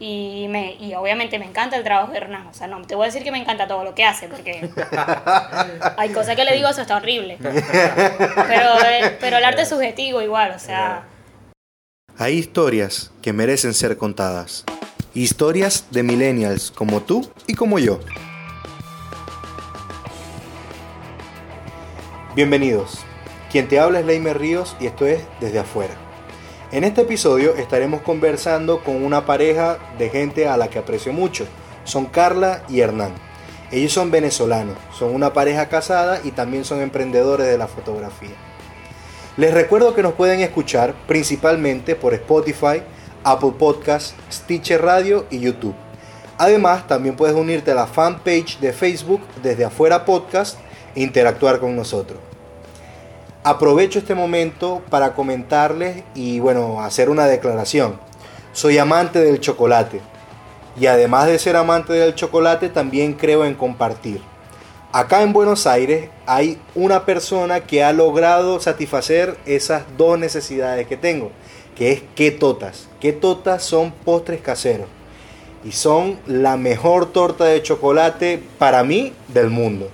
Y, me, y obviamente me encanta el trabajo de Hernán. O sea, no te voy a decir que me encanta todo lo que hace, porque hay cosas que le digo, eso está horrible. Pero, eh, pero el arte es subjetivo igual, o sea. Hay historias que merecen ser contadas. Historias de millennials como tú y como yo. Bienvenidos. Quien te habla es Leimer Ríos y esto es Desde Afuera. En este episodio estaremos conversando con una pareja de gente a la que aprecio mucho. Son Carla y Hernán. Ellos son venezolanos, son una pareja casada y también son emprendedores de la fotografía. Les recuerdo que nos pueden escuchar principalmente por Spotify, Apple Podcasts, Stitcher Radio y YouTube. Además, también puedes unirte a la fanpage de Facebook desde afuera podcast e interactuar con nosotros. Aprovecho este momento para comentarles y bueno, hacer una declaración. Soy amante del chocolate y además de ser amante del chocolate también creo en compartir. Acá en Buenos Aires hay una persona que ha logrado satisfacer esas dos necesidades que tengo, que es quetotas. Quetotas son postres caseros y son la mejor torta de chocolate para mí del mundo.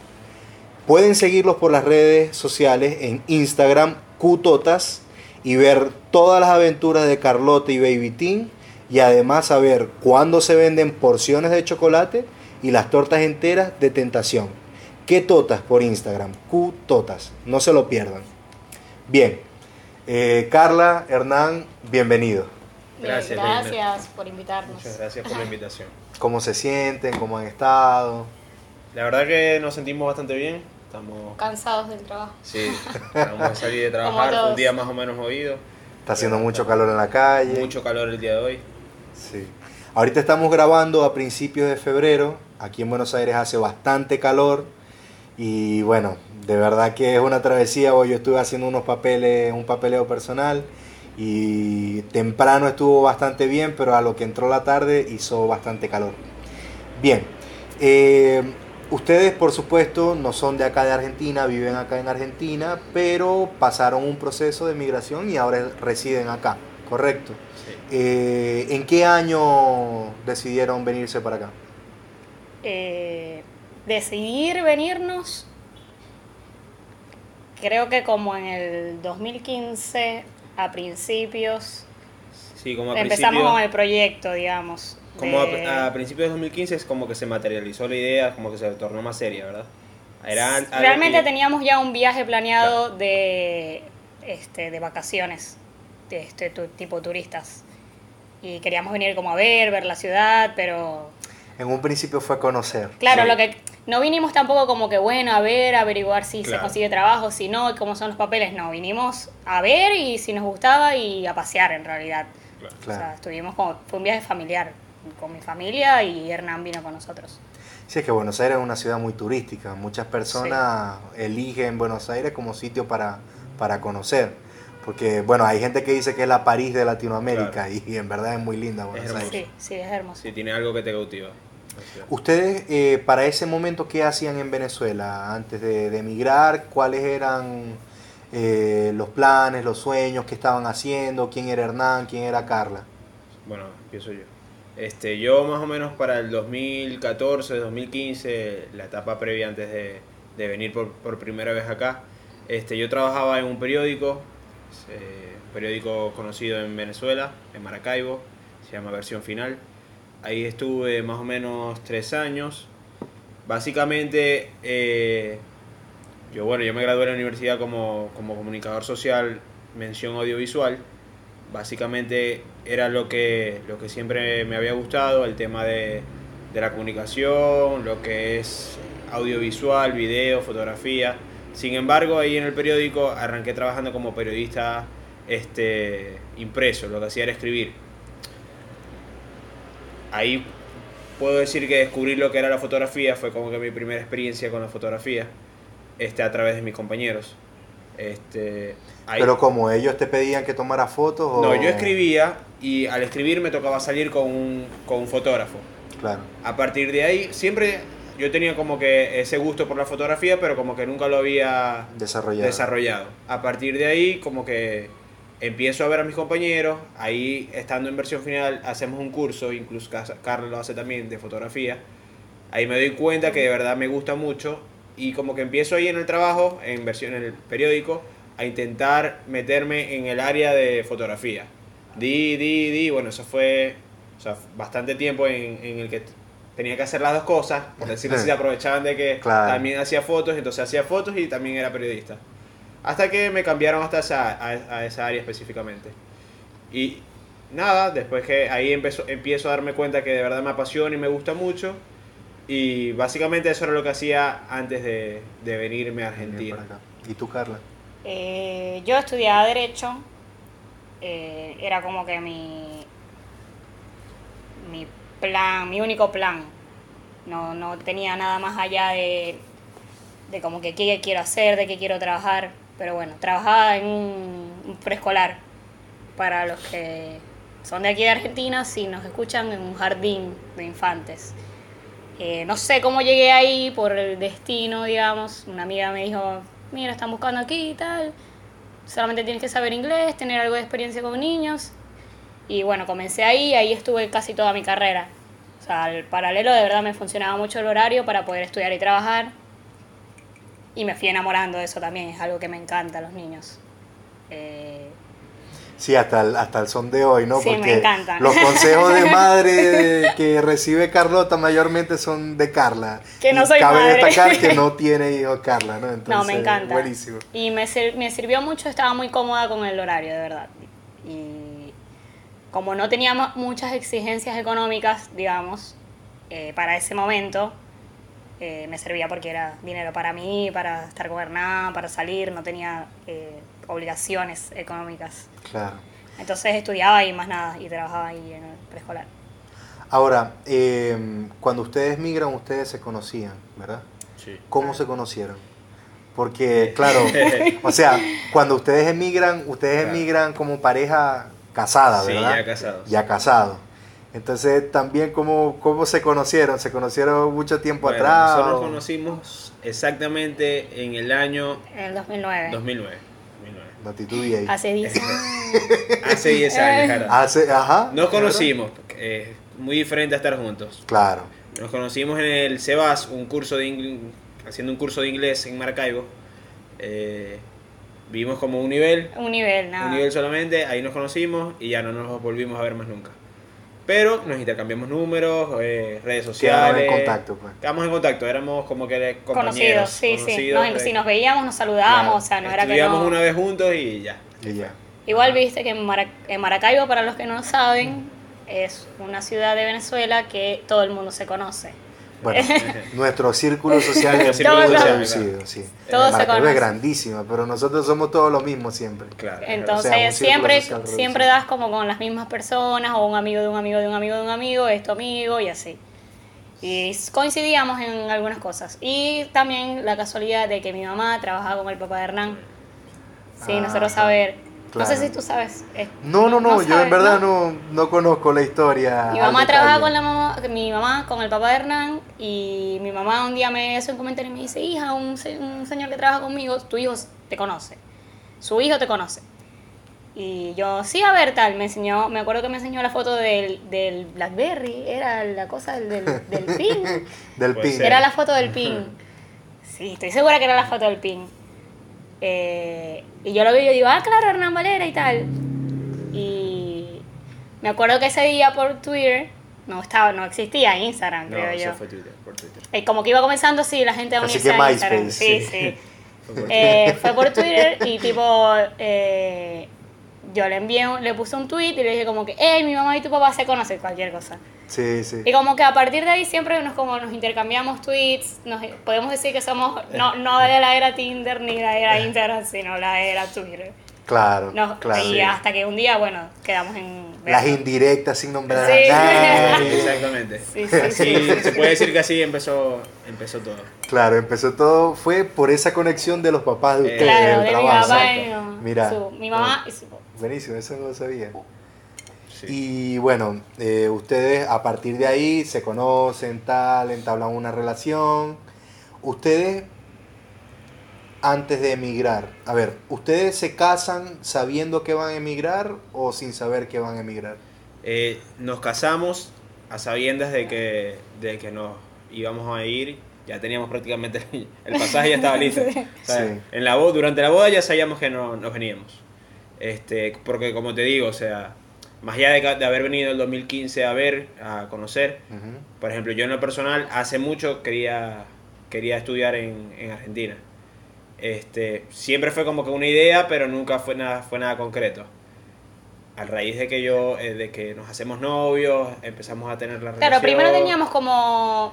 Pueden seguirlos por las redes sociales en Instagram, Qtotas, y ver todas las aventuras de Carlota y Baby Team, y además saber cuándo se venden porciones de chocolate y las tortas enteras de tentación. ¿Qué totas por Instagram? Qtotas, no se lo pierdan. Bien, eh, Carla, Hernán, bienvenido. Gracias, gracias por invitarnos. Muchas gracias por la invitación. ¿Cómo se sienten? ¿Cómo han estado? La verdad que nos sentimos bastante bien. Estamos cansados del trabajo. Sí, vamos a salir de trabajar, un día más o menos movido. Está haciendo mucho calor en la calle. Mucho calor el día de hoy. Sí. Ahorita estamos grabando a principios de febrero. Aquí en Buenos Aires hace bastante calor. Y bueno, de verdad que es una travesía. Hoy yo estuve haciendo unos papeles, un papeleo personal. Y temprano estuvo bastante bien, pero a lo que entró la tarde hizo bastante calor. Bien. Eh, Ustedes, por supuesto, no son de acá de Argentina, viven acá en Argentina, pero pasaron un proceso de migración y ahora residen acá, ¿correcto? Eh, ¿En qué año decidieron venirse para acá? Eh, decidir venirnos, creo que como en el 2015, a principios, sí, como empezamos con el proyecto, digamos. Como a, principios de 2015 es como que se materializó la idea, como que se tornó más seria, ¿verdad? Realmente teníamos ya un viaje planeado de, este, de vacaciones, de este tipo turistas. Y queríamos venir como a ver, ver la ciudad, pero... En un principio fue conocer. Claro, lo que no vinimos tampoco como que, bueno, a ver, averiguar si se consigue trabajo, si no, cómo son los papeles. No, vinimos a ver y si nos gustaba y a pasear en realidad. O sea, estuvimos como, fue un viaje familiar con mi familia y Hernán vino con nosotros. Sí, es que Buenos Aires es una ciudad muy turística. Muchas personas eligen Buenos Aires como sitio para, para conocer. Porque, bueno, hay gente que dice que es la París de Latinoamérica y, en verdad es muy linda Buenos Aires. Sí, sí, es hermoso. Sí, tiene algo que te cautiva. ¿Ustedes eh, para ese momento qué hacían en Venezuela antes de, emigrar? ¿Cuáles eran eh, los planes, los sueños que estaban haciendo? ¿Quién era Hernán? ¿Quién era Carla? Bueno, empiezo yo. Este, yo más o menos para el 2014, 2015, la etapa previa antes de, venir por, primera vez acá, este, yo trabajaba en un periódico, eh, periódico conocido en Venezuela, en Maracaibo, se llama Versión Final. Ahí estuve más o menos tres años. Básicamente, eh, yo, bueno, yo me gradué en la universidad como, como comunicador social, mención audiovisual básicamente era lo que, lo que siempre me había gustado, el tema de, la comunicación, lo que es audiovisual, video, fotografía. Sin embargo, ahí en el periódico arranqué trabajando como periodista este, impreso, lo que hacía era escribir. Ahí puedo decir que descubrir lo que era la fotografía fue como que mi primera experiencia con la fotografía este, a través de mis compañeros. Este, Pero como ellos te pedían que tomara fotos No, yo escribía y al escribir me tocaba salir con un, con un fotógrafo. Claro. A partir de ahí, siempre yo tenía como que ese gusto por la fotografía, pero como que nunca lo había desarrollado. desarrollado. A partir de ahí, como que empiezo a ver a mis compañeros, ahí estando en versión final hacemos un curso, incluso Carlos lo hace también, de fotografía. Ahí me doy cuenta que de verdad me gusta mucho y como que empiezo ahí en el trabajo, en versión en el periódico, a intentar meterme en el área de fotografía. Di, di, di, bueno, eso fue bastante tiempo en, en el que tenía que hacer las dos cosas, por decirlo así, se aprovechaban de que también hacía fotos, entonces hacía fotos y también era periodista. Hasta que me cambiaron hasta esa, a, esa área específicamente. Y nada, después que ahí empezó, empiezo a darme cuenta que de verdad me apasiona y me gusta mucho. Y básicamente eso era lo que hacía antes de, de venirme a Argentina. ¿Y tú, Carla? Eh, yo estudiaba Derecho. Eh, era como que mi, mi plan, mi único plan. No, no tenía nada más allá de, de como que qué quiero hacer, de qué quiero trabajar. Pero bueno, trabajaba en un, preescolar para los que son de aquí de Argentina, si nos escuchan en un jardín de infantes. Eh, no sé cómo llegué ahí por el destino, digamos. Una amiga me dijo, mira, están buscando aquí y tal. Solamente tienes que saber inglés, tener algo de experiencia con niños. Y bueno, comencé ahí, ahí estuve casi toda mi carrera. O sea, al paralelo de verdad me funcionaba mucho el horario para poder estudiar y trabajar. Y me fui enamorando de eso también, es algo que me encanta los niños. Eh, sí, hasta el, hasta el son de hoy, ¿no? Sí, me encantan. Los consejos de madre que recibe Carlota mayormente son de Carla. Que no soy Cabe destacar que no tiene hijo Carla, ¿no? Entonces, no, me encanta. Buenísimo. Y me, me sirvió mucho, estaba muy cómoda con el horario, de verdad. Y como no teníamos muchas exigencias económicas, digamos, eh, para ese momento, eh, me servía porque era dinero para mí, para estar gobernada, para salir, no tenía eh, obligaciones económicas. Claro. Entonces estudiaba y más nada, y trabajaba ahí en el preescolar. Ahora, em, cuando ustedes migran, ustedes se conocían, ¿verdad? Sí. ¿Cómo se conocieron? Porque, claro, o sea, cuando ustedes emigran, ustedes emigran como pareja casada, ¿verdad? Sí, ya casado. Ya casado. Entonces, también, ¿cómo, ¿cómo se conocieron? ¿Se conocieron mucho tiempo atrás? Nosotros nos conocimos exactamente en el año... En el 2009. 2009. 2009. Hace 10 años. Hace 10 años, Hace, ajá. Nos conocimos, eh, muy diferente a estar juntos. Claro. Nos conocimos en el CEBAS, un curso de haciendo un curso de inglés en Maracaibo. Eh, vimos como un nivel. Un nivel, nada. Un nivel solamente, ahí nos conocimos y ya no nos volvimos a ver más nunca. Pero nos intercambiamos números, eh, redes sociales. Quedamos en contacto, pues. Quedamos en contacto, éramos como que compañeros. Conocidos, sí, sí. si nos veíamos, nos saludábamos, o sea, no era que no... una vez juntos y ya. Y ya. Igual viste que en, Maracaibo, para los que no saben, es una ciudad de Venezuela que todo el mundo se conoce. Bueno, nuestro círculo social es muy reducido, sí. es grandísima, pero nosotros somos todos lo mismo siempre. Claro. Entonces siempre, siempre das como con las mismas personas, o un amigo de un amigo de un amigo de un amigo, es tu amigo y así. Y coincidíamos en algunas cosas. Y también la casualidad de que mi mamá trabajaba con el papá de Hernán. Sí, nosotros saber no sé si tú sabes. Eh, no, no, no, yo en verdad ¿no? no, conozco la historia. Mi mamá trabajaba con la mamá, mi mamá con el papá de Hernán y mi mamá un día me hace un comentario y me dice, hija, un, un señor que trabaja conmigo, tu hijo te conoce, su hijo te conoce. Y yo, sí, a ver, tal, me enseñó, me acuerdo que me enseñó la foto del, del Blackberry, era la cosa del, del, pin. del pin. Era la foto del pin. Sí, estoy segura que era la foto del pin. Eh, y yo lo veo y yo digo, ah, claro, Hernán Valera y tal. Y me acuerdo que ese día por Twitter, no estaba, no existía Instagram, creo yo. fue Twitter, por Twitter. Eh, como que iba comenzando, sí, la gente a unirse a Instagram. Sí, sí. Eh, fue por Twitter y tipo, eh, yo le envié, le puse un tweet y le dije como que, hey, mi mamá y tu papá se conocen, cualquier cosa. Sí, sí. Y como que a partir de ahí siempre nos, como nos intercambiamos tweets, nos, podemos decir que somos, no, no de la era Tinder ni la era Instagram, sino la era Twitter. Claro, claro. Y hasta que un día, bueno, quedamos en... Las indirectas sin nombrar sí. a nadie. Exactamente. Sí, sí, sí, Se puede decir que así empezó, empezó todo. Claro, empezó todo, fue por esa conexión de los papás de eh, ustedes. Claro, de mi papá y Mira, mi mamá y su... Buenísimo, eso no lo sabía. Y bueno, eh, ustedes a partir de ahí se conocen, tal, entablan una relación. Ustedes antes de emigrar. A ver, ¿ustedes se casan sabiendo que van a emigrar o sin saber que van a emigrar? Eh, nos casamos a sabiendas de que, de que nos íbamos a ir. Ya teníamos prácticamente el pasaje ya estaba listo. en la durante la boda ya sabíamos que no, nos veníamos. Este, porque como te digo, o sea, más allá de, haber venido el 2015 a ver, a conocer, por ejemplo, yo en lo personal hace mucho quería, quería estudiar en, en Argentina. Este, siempre fue como que una idea, pero nunca fue nada, fue nada concreto. A raíz de que yo, eh, de que nos hacemos novios, empezamos a tener la relación. Claro, primero teníamos como,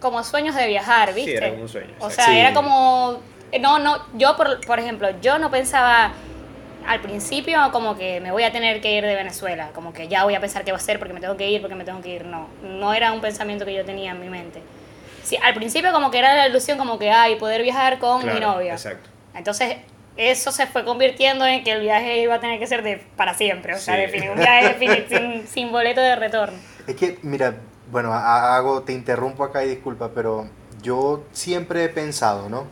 como sueños de viajar, ¿viste? Sí, era como un sueño. O sea, era como, no, no, yo por, por ejemplo, yo no pensaba al principio como que me voy a tener que ir de Venezuela, como que ya voy a pensar qué va a hacer porque me tengo que ir, porque me tengo que ir, no, no era un pensamiento que yo tenía en mi mente sí, al principio como que era la ilusión como que, ay, poder viajar con mi novia. Exacto. Entonces, eso se fue convirtiendo en que el viaje iba a tener que ser de para siempre, o sea, un viaje sin, sin, boleto de retorno. Es que, mira, bueno, hago, te interrumpo acá y disculpa, pero yo siempre he pensado, ¿no?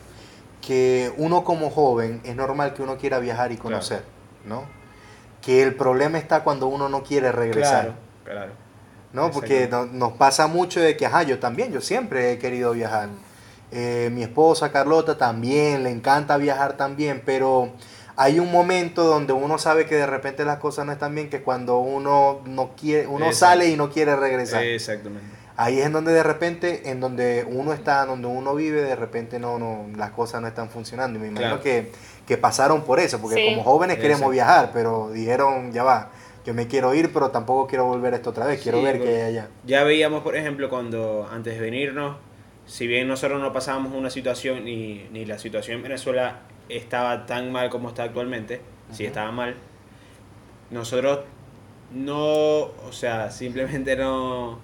Que uno como joven es normal que uno quiera viajar y conocer, ¿no? Que el problema está cuando uno no quiere regresar. Claro, claro. ¿No? Porque nos pasa mucho de que, ajá, yo también, yo siempre he querido viajar. Eh, mi esposa Carlota también, le encanta viajar también, pero hay un momento donde uno sabe que de repente las cosas no están bien, que cuando uno no quiere, uno sale y no quiere regresar. Exactamente. Ahí es en donde de repente, en donde uno está, donde uno vive, de repente no, no, las cosas no están funcionando. Y me imagino que, que, pasaron por eso, porque como jóvenes queremos viajar, pero dijeron, ya va, yo me quiero ir, pero tampoco quiero volver a esto otra vez, quiero ver qué hay allá. Ya veíamos, por ejemplo, cuando antes de venirnos, si bien nosotros no pasábamos una situación, ni, ni la situación en Venezuela estaba tan mal como está actualmente, si estaba mal, nosotros no, o sea, simplemente no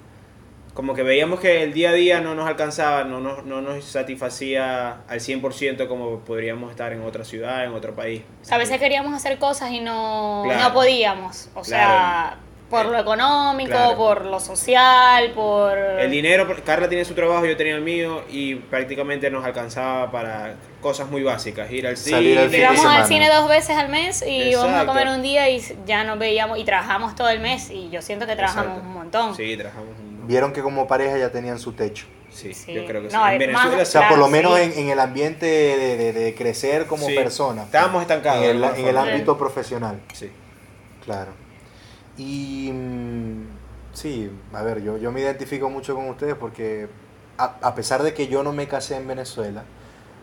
como que veíamos que el día a día no nos alcanzaba, no nos, no nos satisfacía al 100% como podríamos estar en otra ciudad, en otro país. a veces queríamos hacer cosas y no, no podíamos. O sea, por lo económico, por lo social, por... El dinero, Carla tiene su trabajo, yo tenía el mío y prácticamente nos alcanzaba para cosas muy básicas, ir al cine. Al Íbamos al cine dos veces al mes y íbamos a comer un día y ya nos veíamos y trabajamos todo el mes y yo siento que trabajamos un montón. Sí, trabajamos un montón. Vieron que como pareja ya tenían su techo. Sí, yo creo que sí. En Venezuela, o sea, por lo menos en, el ambiente de, de, crecer como persona. Estábamos estancados. En el, en el ámbito profesional. Sí. Claro. Y mm, sí, a ver, yo, yo me identifico mucho con ustedes porque a, pesar de que yo no me casé en Venezuela,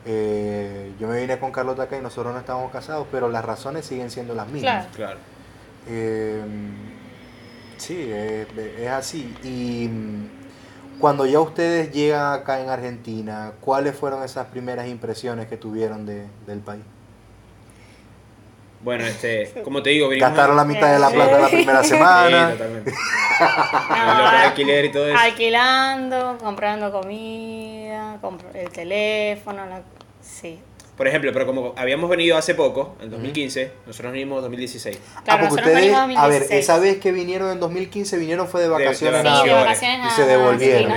eh, yo me vine con Carlota acá y nosotros no estábamos casados, pero las razones siguen siendo las mismas. Claro. Eh, sí, es, así. Y mm, cuando ya ustedes llegan acá en Argentina, ¿cuáles fueron esas primeras impresiones que tuvieron de, del país? Bueno, este, como te digo, gastaron la mitad de la plata la primera semana. Sí, totalmente. alquiler y todo eso. Alquilando, comprando comida, el teléfono, sí. Por ejemplo, pero como habíamos venido hace poco, en 2015, nosotros vinimos en 2016. Claro, ah, porque ustedes, a ver, esa vez que vinieron en 2015, vinieron fue de vacaciones, de, de vacaciones y se devolvieron.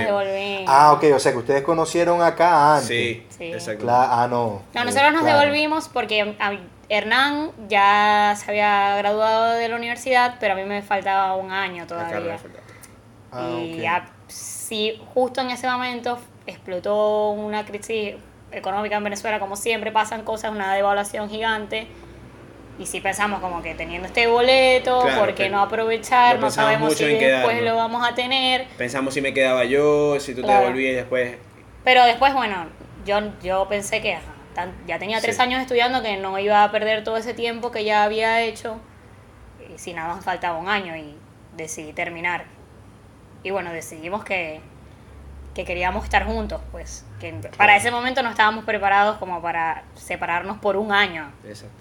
ah, ok, o sea que ustedes conocieron acá antes. Sí, sí. exacto. ah, no. No, nosotros nos devolvimos porque Hernán ya se había graduado de la universidad, pero a mí me faltaba un año todavía. Ah, y ya, sí, justo en ese momento explotó una crisis económica en Venezuela, como siempre pasan cosas, una devaluación gigante. Y si pensamos como que teniendo este boleto, ¿por qué no aprovechar? No sabemos si después lo vamos a tener. Pensamos si me quedaba yo, si tú te devolvías después. Pero después, bueno, yo, yo pensé que ya tenía tres años estudiando que no iba a perder todo ese tiempo que ya había hecho. Y si nada más faltaba un año y decidí terminar. Y bueno, decidimos que, que queríamos estar juntos, pues. Que para ese momento no estábamos preparados como para separarnos por un año. Exacto.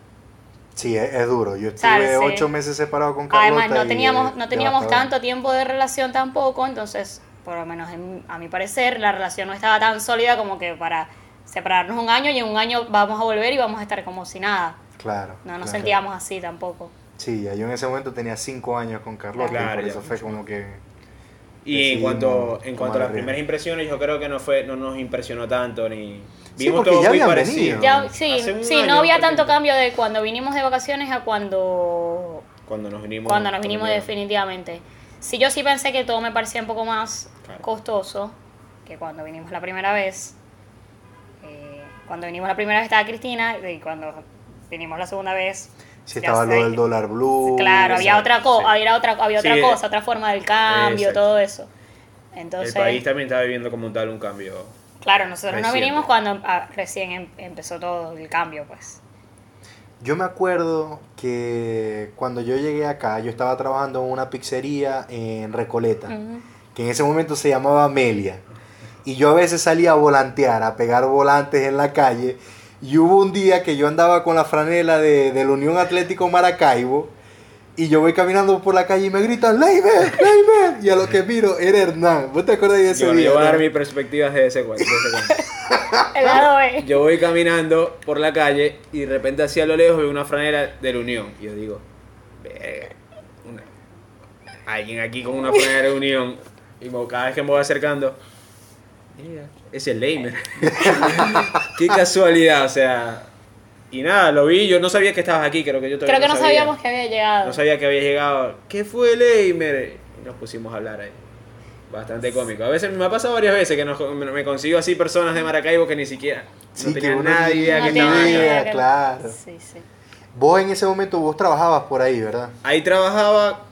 Sí, es, duro. Yo estuve ocho meses separado con Carlota. Además, no teníamos, no teníamos tanto tiempo de relación tampoco, entonces, por lo menos a mi parecer, la relación no estaba tan sólida como que para separarnos un año y en un año vamos a volver y vamos a estar como si nada. Claro. No nos sentíamos así tampoco. Sí, yo en ese momento tenía cinco años con Carlota, claro, y por eso fue como que Y en cuanto, en cuanto a las primeras impresiones, yo creo que no fue no nos impresionó tanto ni vimos todo muy parecido. sí, sí no había tanto cambio de cuando vinimos de vacaciones a cuando cuando nos vinimos cuando nos vinimos definitivamente. Sí, yo sí pensé que todo me parecía un poco más costoso que cuando vinimos la primera vez. Eh, cuando vinimos la primera vez estaba Cristina y cuando vinimos la segunda vez si estaba lo del dólar blue. Claro, había otra, cosa había otra, había otra cosa, otra forma del cambio, todo eso. Entonces, el país también estaba viviendo como tal un cambio. Claro, nosotros no vinimos cuando ah, recién em, empezó todo el cambio, pues. Yo me acuerdo que cuando yo llegué acá, yo estaba trabajando en una pizzería en Recoleta, que en ese momento se llamaba Amelia. Y yo a veces salía a volantear, a pegar volantes en la calle y hubo un día que yo andaba con la franela de, la Unión Atlético Maracaibo y yo voy caminando por la calle y me gritan, ¡Leiber! ¡Leiber! Y a lo que miro era Hernán. ¿Vos te acuerdas de ese yo, día? Yo voy a dar mi perspectiva de ese cuento. Yo voy caminando por la calle y de repente hacia lo lejos veo una franela de la Unión. Y yo digo, alguien aquí con una franela de la Unión. Y cada vez que me voy acercando, es el Leimer. Qué casualidad, o sea. Y nada, lo vi, yo no sabía que estabas aquí, creo que yo Creo que no, sabíamos que había llegado. No sabía que había llegado. ¿Qué fue Leimer? Y nos pusimos a hablar ahí. Bastante cómico. A veces me ha pasado varias veces que me consigo así personas de Maracaibo que ni siquiera no tenían nadie idea que estaban Claro. Sí, sí. Vos en ese momento vos trabajabas por ahí, ¿verdad? Ahí trabajaba,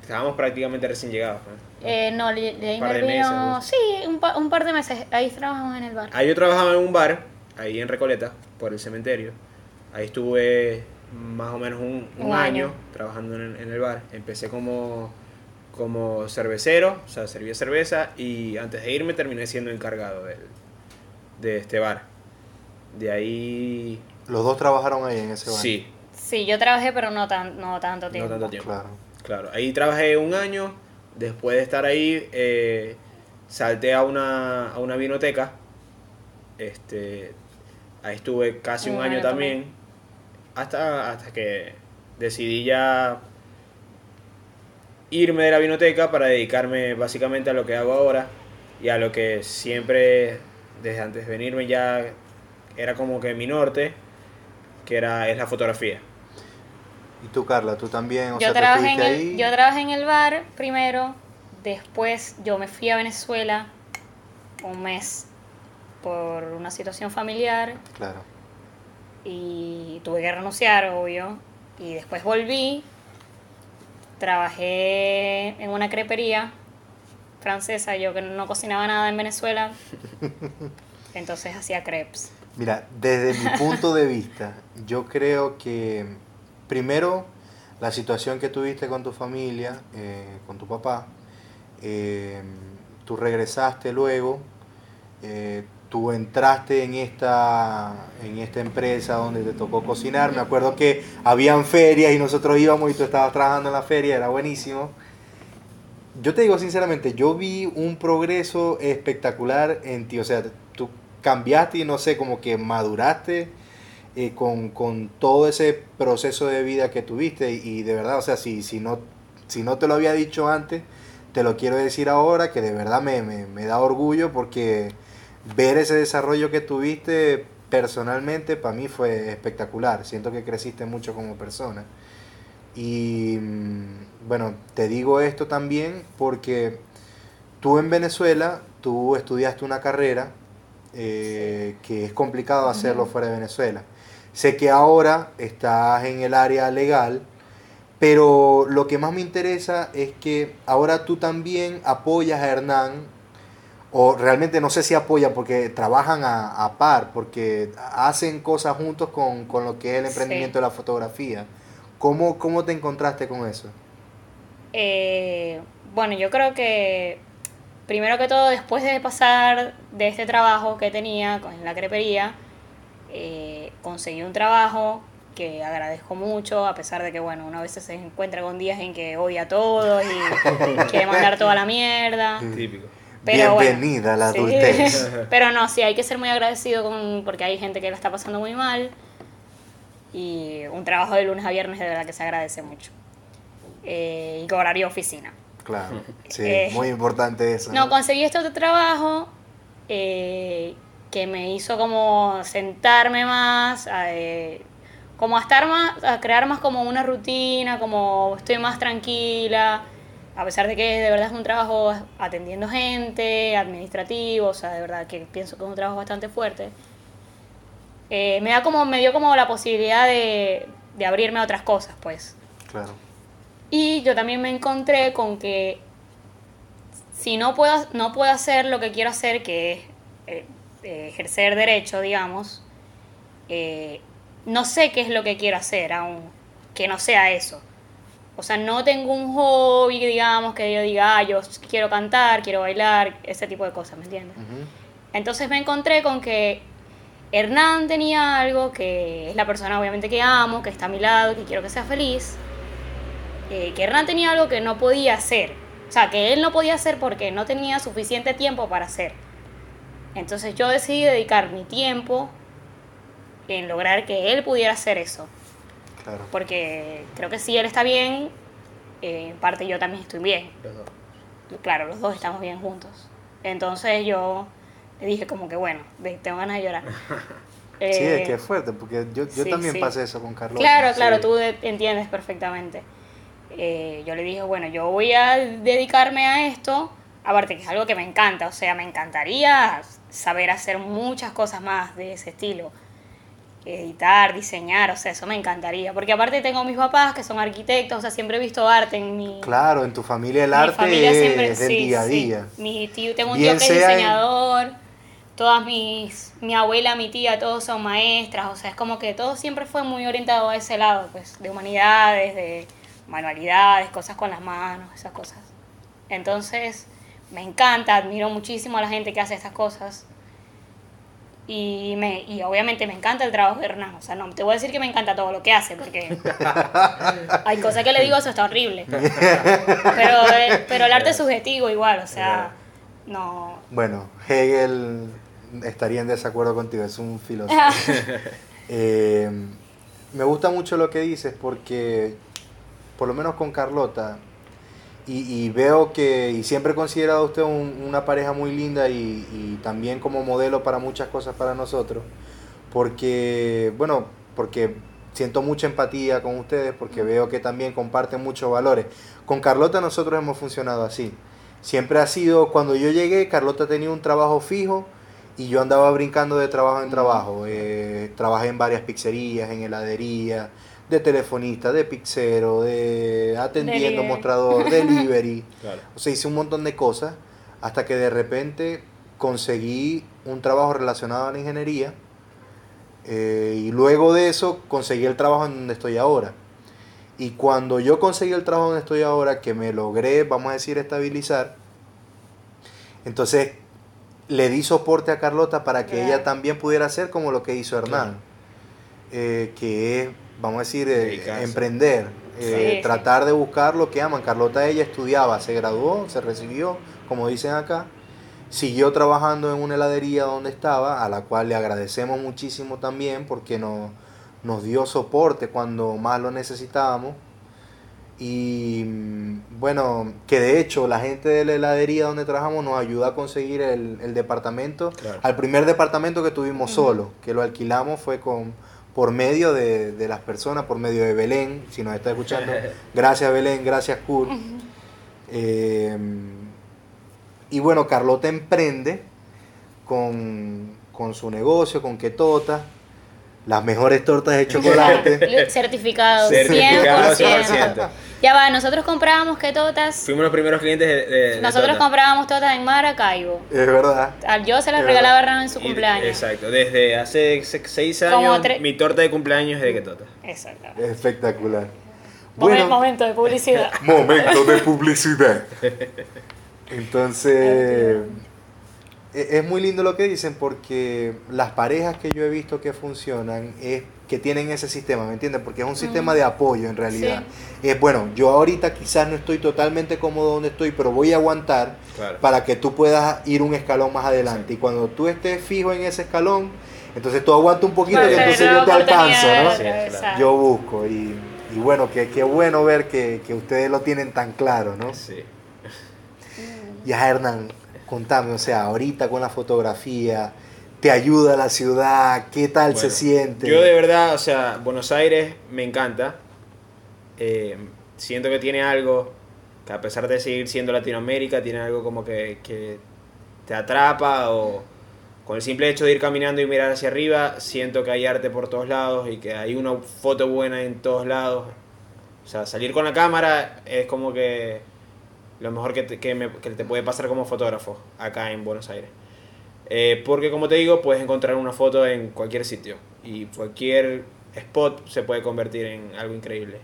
estábamos prácticamente recién llegados. Pues. Eh, no, de ahí me vino. Sí, un, un, par de meses. Ahí trabajamos en el bar. Ahí yo trabajaba en un bar, ahí en Recoleta, por el cementerio. Ahí estuve más o menos un, un, año, trabajando en, en, el bar. Empecé como, como cervecero, o sea, servía cerveza. Y antes de irme terminé siendo encargado del, de este bar. De ahí. ¿Los dos trabajaron ahí en ese bar? Sí. Sí, yo trabajé, pero no, tan, no tanto tiempo. No tanto tiempo. Claro. Claro. Ahí trabajé un año Después de estar ahí, eh, salté a una, a una vinoteca. Este, ahí estuve casi un, año, también, Hasta, hasta que decidí ya irme de la vinoteca para dedicarme básicamente a lo que hago ahora y a lo que siempre, desde antes de venirme ya era como que mi norte, que era, es la fotografía. ¿Y tú, Carla? ¿Tú también? yo, trabajé en el, yo trabajé en el bar primero, después yo me fui a Venezuela un mes por una situación familiar. Claro. Y tuve que renunciar, obvio. Y después volví, trabajé en una crepería francesa, yo que no cocinaba nada en Venezuela, entonces hacía crepes. Mira, desde mi punto de vista, yo creo que primero, la situación que tuviste con tu familia, eh, con tu papá, eh, tú regresaste luego, eh, tú entraste en esta, en esta empresa donde te tocó cocinar, me acuerdo que habían ferias y nosotros íbamos y tú estabas trabajando en la feria, era buenísimo. Yo te digo sinceramente, yo vi un progreso espectacular en ti, o sea, tú cambiaste y no sé, como que maduraste eh, con, con, todo ese proceso de vida que tuviste y, de verdad, o sea, si, si, no, si no te lo había dicho antes, te lo quiero decir ahora, que de verdad me, me, da orgullo porque ver ese desarrollo que tuviste personalmente para mí fue espectacular, siento que creciste mucho como persona. Y mm, bueno, te digo esto también porque tú en Venezuela, tú estudiaste una carrera eh, que es complicado hacerlo fuera de Venezuela. Sé que ahora estás en el área legal, pero lo que más me interesa es que ahora tú también apoyas a Hernán, o realmente no sé si apoyan porque trabajan a, par, porque hacen cosas juntos con, lo que es el emprendimiento de la fotografía. ¿Cómo, ¿Cómo te encontraste con eso? Eh, bueno, yo creo que primero que todo, después de pasar de este trabajo que tenía en la crepería, eh, conseguí un trabajo que agradezco mucho, a pesar de que, bueno, uno a veces se encuentra con días en que odia a todos y quiere mandar toda la mierda. Típico. Pero Bienvenida a la adultez. Pero no, sí, hay que ser muy agradecido con, porque hay gente que la está pasando muy mal. Y un trabajo de lunes a viernes de verdad que se agradece mucho. Eh, y horario oficina. Claro, sí, eh, muy importante eso. No, conseguí este otro trabajo eh, que me hizo como sentarme más, eh, como a estar más, a crear más como una rutina, como estoy más tranquila, a pesar de que de verdad es un trabajo atendiendo gente, administrativo, o sea, de verdad que pienso que es un trabajo bastante fuerte. me da como, me dio como la posibilidad de, de abrirme a otras cosas, pues. Claro. Y yo también me encontré con que si no puedo, no puedo hacer lo que quiero hacer, que es eh, eh, ejercer derecho, digamos, eh, no sé qué es lo que quiero hacer aún, que no sea eso. O sea, no tengo un hobby, digamos, que yo diga, ah, yo quiero cantar, quiero bailar, ese tipo de cosas, ¿me entiendes? Entonces me encontré con que Hernán tenía algo que es la persona obviamente que amo, que está a mi lado, que quiero que sea feliz eh, que Hernán tenía algo que no podía hacer. O sea, que él no podía hacer porque no tenía suficiente tiempo para hacer. Entonces yo decidí dedicar mi tiempo en lograr que él pudiera hacer eso. Claro. Porque creo que si él está bien, eh, en parte yo también estoy bien. Los dos. Claro, los dos estamos bien juntos. Entonces yo le dije como que bueno, tengo ganas de llorar. sí, es que es fuerte, porque yo, yo también pasé eso con Carlos. Claro, claro, tú entiendes perfectamente. Eh, yo le dije, bueno, yo voy a dedicarme a esto, aparte que es algo que me encanta, o sea, me encantaría saber hacer muchas cosas más de ese estilo, editar, diseñar, o sea, eso me encantaría, porque aparte tengo mis papás que son arquitectos, o sea, siempre he visto arte en mi... Claro, en tu familia el arte es del día a día. Mi tío, tengo un tío que es diseñador. Todas mis, mi abuela, mi tía, todos son maestras, o sea, es como que todo siempre fue muy orientado a ese lado, pues, de humanidades, de, manualidades, cosas con las manos, esas cosas. Entonces, me encanta, admiro muchísimo a la gente que hace estas cosas. Y, me, y obviamente me encanta el trabajo de Hernán. O sea, no te voy a decir que me encanta todo lo que hace, porque hay cosas que le digo, eso está horrible. Pero, eh, pero el arte es subjetivo igual, o sea, no... Bueno, Hegel estaría en desacuerdo contigo, es un filósofo. Eh, me gusta mucho lo que dices porque por lo menos con Carlota, y, veo que, y siempre he considerado a usted una pareja muy linda y, también como modelo para muchas cosas para nosotros, porque, bueno, porque siento mucha empatía con ustedes, porque veo que también comparten muchos valores. Con Carlota nosotros hemos funcionado así. Siempre ha sido, cuando yo llegué, Carlota tenía un trabajo fijo y yo andaba brincando de trabajo en trabajo. Eh, trabajé en varias pizzerías, en heladería, de telefonista, de pixero, de atendiendo mostrador, delivery. O sea, hice un montón de cosas hasta que de repente conseguí un trabajo relacionado a la ingeniería eh, y luego de eso conseguí el trabajo en donde estoy ahora. Y cuando yo conseguí el trabajo donde estoy ahora, que me logré, vamos a decir, estabilizar, entonces le di soporte a Carlota para que ella también pudiera hacer como lo que hizo Hernán, eh, que es vamos a decir, eh, emprender, eh, tratar de buscar lo que aman. Carlota ella estudiaba, se graduó, se recibió, como dicen acá, siguió trabajando en una heladería donde estaba, a la cual le agradecemos muchísimo también porque nos, nos dio soporte cuando más lo necesitábamos. Y mm, bueno, que de hecho la gente de la heladería donde trabajamos nos ayuda a conseguir el, departamento. Al primer departamento que tuvimos solo, que lo alquilamos fue con por medio de, las personas, por medio de Belén, si nos está escuchando. Gracias Belén, gracias Kurt. Eh, y bueno, Carlota emprende con, su negocio, con Ketota, las mejores tortas de chocolate. Certificados, 100%. Ya va, nosotros comprábamos quetotas. Fuimos los primeros clientes de. nosotros comprábamos tortas en Maracaibo. Es verdad. Yo se las regalaba a Hernán en su cumpleaños. Exacto, desde hace seis años mi torta de cumpleaños es de quetota. Exacto. Espectacular. Bueno, momento de publicidad. momento de publicidad. Entonces, es muy lindo lo que dicen porque las parejas que yo he visto que funcionan es que tienen ese sistema, ¿me entiendes? Porque es un sistema de apoyo en realidad. Es bueno, yo ahorita quizás no estoy totalmente cómodo donde estoy, pero voy a aguantar para que tú puedas ir un escalón más adelante. Y cuando tú estés fijo en ese escalón, entonces tú aguantas un poquito y entonces yo te alcanzo, ¿no? Yo busco. Y, bueno, qué bueno ver que, que, ustedes lo tienen tan claro, ¿no? Sí. Ya, Hernán, contame, o sea, ahorita con la fotografía, ¿te ayuda la ciudad? ¿Qué tal se siente? Yo de verdad, o sea, Buenos Aires me encanta. Eh, siento que tiene algo que a pesar de seguir siendo Latinoamérica, tiene algo como que, que te atrapa o con el simple hecho de ir caminando y mirar hacia arriba, siento que hay arte por todos lados y que hay una foto buena en todos lados. O sea, salir con la cámara es como que lo mejor que te, que me, que te puede pasar como fotógrafo acá en Buenos Aires. Eh, porque como te digo, puedes encontrar una foto en cualquier sitio y cualquier spot se puede convertir en algo increíble.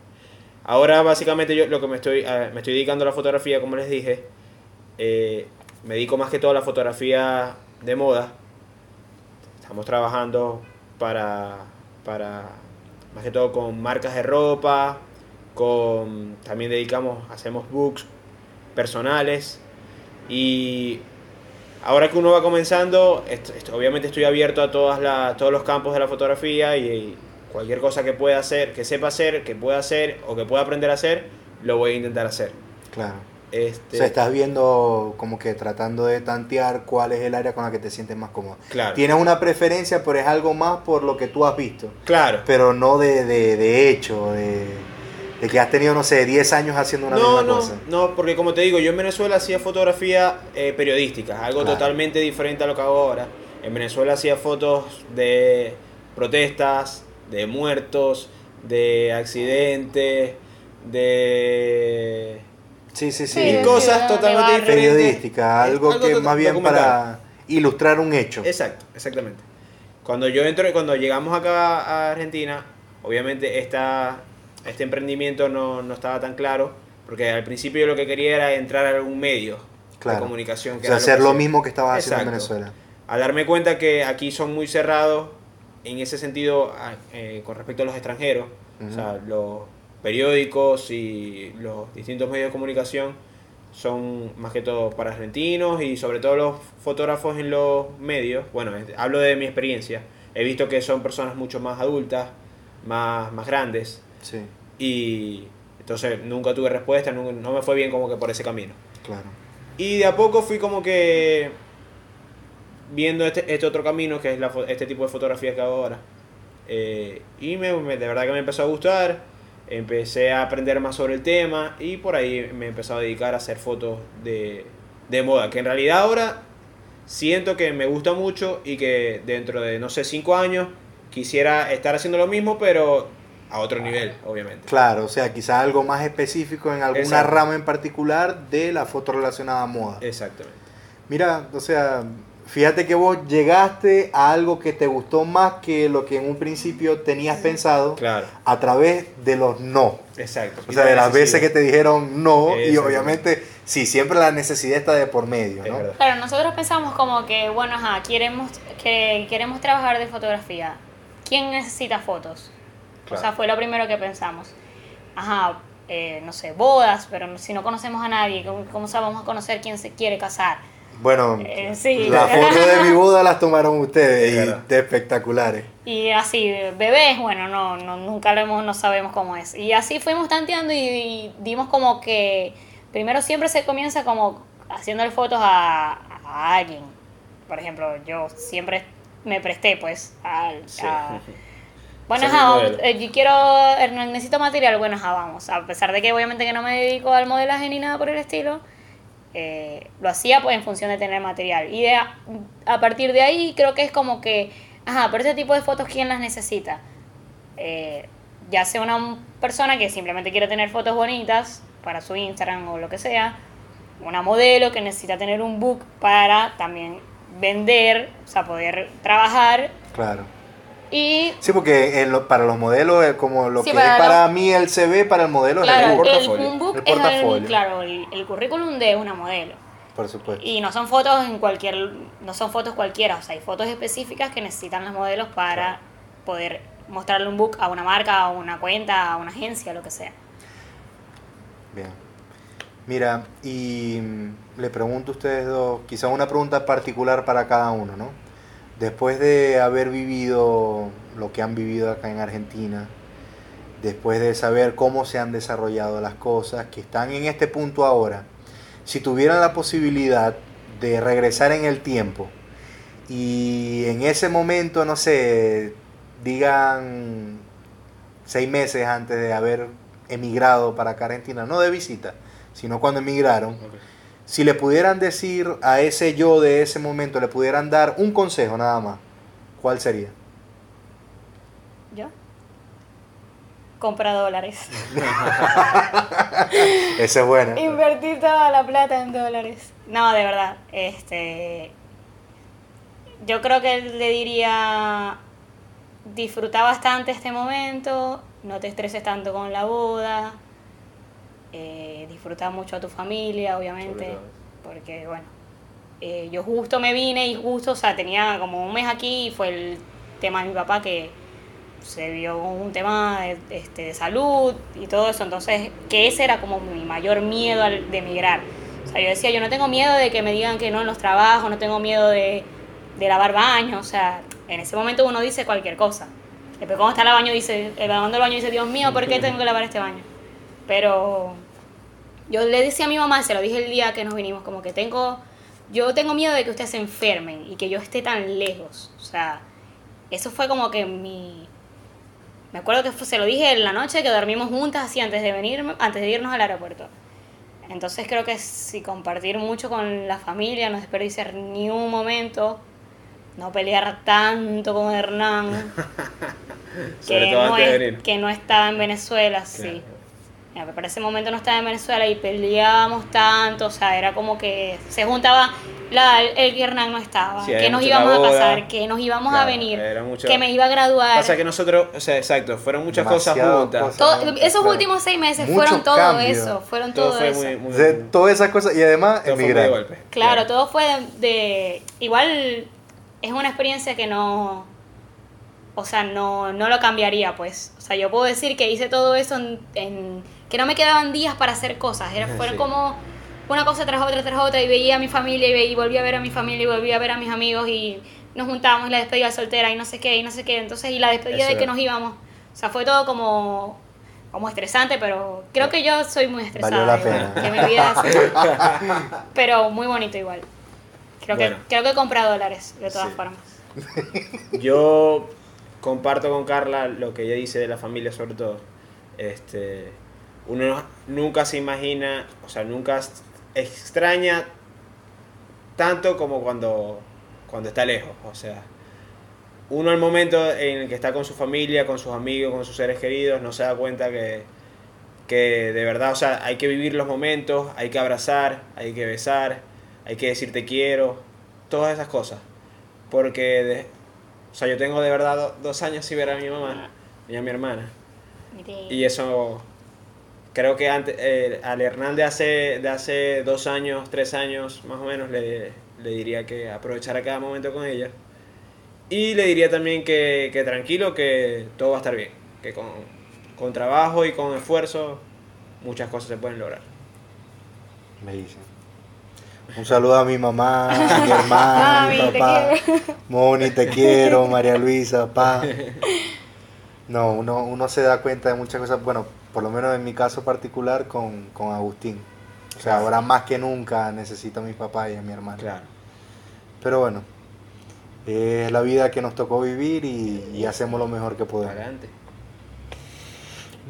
Ahora básicamente yo lo que me estoy, me estoy dedicando a la fotografía, como les dije, eh, me dedico más que todo a la fotografía de moda. Estamos trabajando para, para más que todo con marcas de ropa, con también dedicamos, hacemos books personales y ahora que uno va comenzando, obviamente estoy abierto a todas todos los campos de la fotografía y, cualquier cosa que pueda hacer, que sepa hacer, que pueda hacer o que pueda aprender a hacer, lo voy a intentar hacer. Claro. Este... O sea, estás viendo como que tratando de tantear cuál es el área con la que te sientes más cómodo. Claro. Tienes una preferencia, pero es algo más por lo que tú has visto. Claro. Pero no de, de, de hecho, de, de, que has tenido, no sé, 10 años haciendo una no, misma no, cosa. No, porque como te digo, yo en Venezuela hacía fotografía eh, periodística, algo Claro. totalmente diferente a lo que hago ahora. En Venezuela hacía fotos de protestas, de muertos, de accidentes, de Sí, sí, sí. Cosas totalmente diferentes. Periodística, Es algo, que más bien para ilustrar un hecho. Exacto, exactamente. Cuando yo entro, cuando llegamos acá a Argentina, obviamente esta, este emprendimiento no, no estaba tan claro, porque al principio yo lo que quería era entrar a algún medio Claro. de comunicación. O Que sea, era hacer que lo mismo que estabas haciendo en Exacto. Venezuela. Al darme cuenta que aquí son muy cerrados en ese sentido a- eh, con respecto a los extranjeros, o sea, los periódicos y los distintos medios de comunicación son más que todo para argentinos y sobre todo los fotógrafos en los medios, bueno, hablo de mi experiencia, he visto que son personas mucho más adultas, más, más grandes Sí, y entonces nunca tuve respuesta, no, no me fue bien como que por ese camino. claro. Y de a poco fui como que viendo este, este otro camino, que es la, este tipo de fotografía que hago ahora. Eh, y me, me- de verdad que me empezó a gustar, empecé a aprender más sobre el tema y por ahí me empezó a dedicar a hacer fotos de, de moda, que en realidad ahora siento que me gusta mucho y que dentro de, no sé, cinco años quisiera estar haciendo lo mismo, pero a otro nivel, obviamente. Claro, o sea, quizás algo más específico en alguna rama en particular de la foto relacionada a moda. Exactamente. Mira, o sea, fíjate que vos llegaste a algo que te gustó más que lo que en un principio tenías pensado Claro, a través de los no. exacto. O sea, de las veces que te dijeron no y obviamente, sí, siempre la necesidad está de por medio, ¿no? Claro, nosotros pensamos como que, bueno, ajá, queremos, que queremos trabajar de fotografía. ¿Quién necesita fotos? O sea, fue lo primero que pensamos. Ajá, eh, no sé, bodas, pero si no conocemos a nadie, ¿cómo, cómo vamos a conocer quién se quiere casar? Bueno, Eh, sí. las fotos de mi boda las tomaron ustedes Es y de espectaculares. Y así, bebés, bueno, no, no nunca lo hemos, no sabemos cómo es. Y así fuimos tanteando y, y dimos como que, primero siempre se comienza como haciéndole fotos a, a alguien. Por ejemplo, yo siempre me presté pues al- Sí. a... Bueno, ajá, vamos, eh, yo quiero, Hernán, necesito material, bueno, ajá, vamos. A pesar de que obviamente que no me dedico al modelaje ni nada por el estilo, eh, lo hacía pues en función de tener material. Y de, a, partir de ahí creo que es como que, ajá, pero este tipo de fotos, ¿quién las necesita? Eh, ya sea una persona que simplemente quiere tener fotos bonitas para su Instagram o lo que sea, una modelo que necesita tener un book para también vender, o sea, poder trabajar Claro. Y Sí, porque en lo- para los modelos es como lo Sí, que para es para los- mí el CV, para el modelo es claro, el el, portafolio. un book El es el, portafolio. claro, el, el currículum de una modelo. por supuesto. Y no son fotos en cualquier, no son fotos cualquiera, o sea, hay fotos específicas que necesitan los modelos para Claro. poder mostrarle un book a una marca, a una cuenta, a una agencia, lo que sea. Bien. Mira, y mm, le pregunto a ustedes dos, quizás una pregunta particular para cada uno, ¿no? Después de haber vivido lo que han vivido acá en Argentina, después de saber cómo se han desarrollado las cosas, que están en este punto ahora, si tuvieran la posibilidad de regresar en el tiempo y en ese momento, no sé, digan seis meses antes de haber emigrado para acá Argentina, no de visita, sino cuando emigraron, si le pudieran decir a ese yo de ese momento, le pudieran dar un consejo nada más, ¿cuál sería? ¿Yo? Compra dólares. Esa es buena. Invertir toda la plata en dólares. No, de verdad. Este. Yo creo que le diría. Disfruta bastante este momento. No te estreses tanto con la boda. Eh, disfruta mucho a tu familia, obviamente. Porque, bueno. Eh, yo justo me vine y justo, o sea, tenía como un mes aquí y fue el tema de mi papá que se vio un tema de, este, de salud y todo eso, entonces que ese era como mi mayor miedo al, de emigrar. O sea, yo decía, yo no tengo miedo de que me digan que no en los trabajos, no tengo miedo de, de lavar baños, o sea, en ese momento uno dice cualquier cosa. Después cuando está el baño dice, el lavando el baño dice, Dios mío, ¿por qué tengo que lavar este baño? Pero yo le decía a mi mamá, se lo dije el día que nos vinimos, como que tengo, yo tengo miedo de que ustedes se enfermen y que yo esté tan lejos. O sea, eso fue como que mi, me acuerdo que se lo dije en la noche que dormimos juntas así antes de venir, antes de irnos al aeropuerto. Entonces creo que si compartir mucho con la familia, no desperdiciar ni un momento, no pelear tanto con Hernán, que, no que no estaba en Venezuela, sí para ese momento no estaba en Venezuela y peleábamos tanto, o sea, era como que se juntaba, la, el Hernán no estaba, que nos íbamos a casar, que nos íbamos a venir, que me iba a graduar. Pasa que nosotros, o sea, exacto, fueron muchas cosas juntas. esos últimos seis meses fueron todo eso, fueron todo, eso. todas esas cosas y además emigrar. Claro, claro, todo fue de, Igual es una experiencia que no... O sea, no, no lo cambiaría, pues. O sea, yo puedo decir que hice todo eso en que no me quedaban días para hacer cosas, era, fueron como una cosa tras otra, tras otra, y veía a mi familia, y, volvía a ver a mi familia, y volvía a ver a mis amigos, y nos juntábamos, y la despedida soltera, y no sé qué, y no sé qué, entonces, y la despedida de que nos íbamos, o sea, fue todo como como estresante, pero creo que yo soy muy estresada. Valió la pena. que me vida así. pero muy bonito igual. Creo que creo que he comprado dólares, de todas formas. Yo comparto con Carla lo que ella dice de la familia sobre todo. Este, uno nunca se imagina, o sea, nunca extraña tanto como cuando, cuando está lejos. O sea, uno al momento en el que está con su familia, con sus amigos, con sus seres queridos, no se da cuenta que, que de verdad, o sea, hay que vivir los momentos, hay que abrazar, hay que besar, hay que decir te quiero, todas esas cosas. Porque, o sea, yo tengo de verdad dos años sin ver a mi mamá y a mi hermana. Y eso creo que antes, eh, al Hernán de hace, de hace dos años, tres años más o menos, le, diría que aprovechara cada momento con ella. Y le diría también que, tranquilo, que todo va a estar bien, que con, con, trabajo y con esfuerzo muchas cosas se pueden lograr. Me dicen. Un saludo a mi mamá, a mi hermana, a mi papá. Moni, te quiero, María Luisa, pa. No, uno, uno se da cuenta de muchas cosas. Bueno, por lo menos en mi caso particular, con, Agustín. O sea, ahora más que nunca necesito a mi papá y a mi hermano. Claro. Pero bueno, es la vida que nos tocó vivir y, hacemos lo mejor que podemos. Adelante.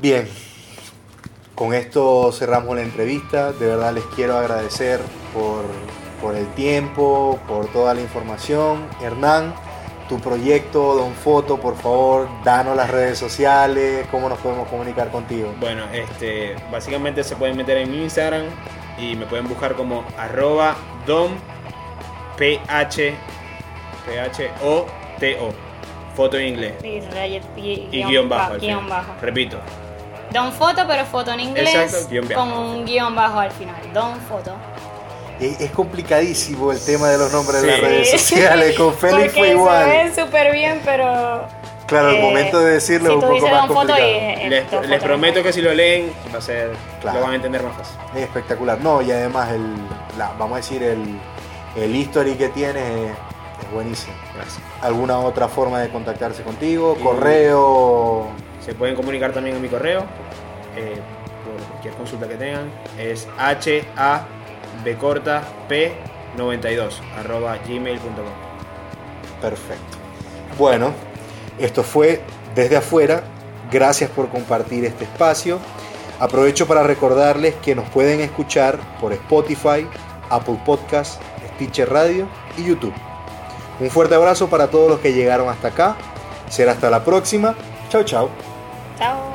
Bien, con esto cerramos la entrevista. De verdad les quiero agradecer por, por el tiempo, por toda la información. Hernán, tu proyecto, Don Foto, por favor, danos las redes sociales, cómo nos podemos comunicar contigo. Bueno, este, básicamente se pueden meter en mi Instagram y me pueden buscar como arroba don ph ph o t o foto en inglés. Y, guion, bajo, repito. Don foto pero foto en inglés con un guion bajo al final. Don foto es complicadísimo el tema de los nombres de las redes sociales. Con Félix fue igual. Se ven súper bien, pero. Claro, el momento de decirlo es un poco más complicado. les, prometo que si lo leen, va a ser, lo van a entender más fácil. Es espectacular. No, y además, el, vamos a decir, el, el history que tienes es, buenísimo. Gracias. ¿Alguna otra forma de contactarse contigo? ¿Correo? Se pueden comunicar también en mi correo. Eh, por cualquier consulta que tengan. Es ha bcorta p92 arroba gmail.com. Perfecto. Bueno, esto fue desde afuera. Gracias por compartir este espacio. Aprovecho para recordarles que nos pueden escuchar por Spotify, Apple Podcast, Stitcher Radio y YouTube. Un fuerte abrazo para todos los que llegaron hasta acá. Será hasta la próxima. Chao, chao. Chao.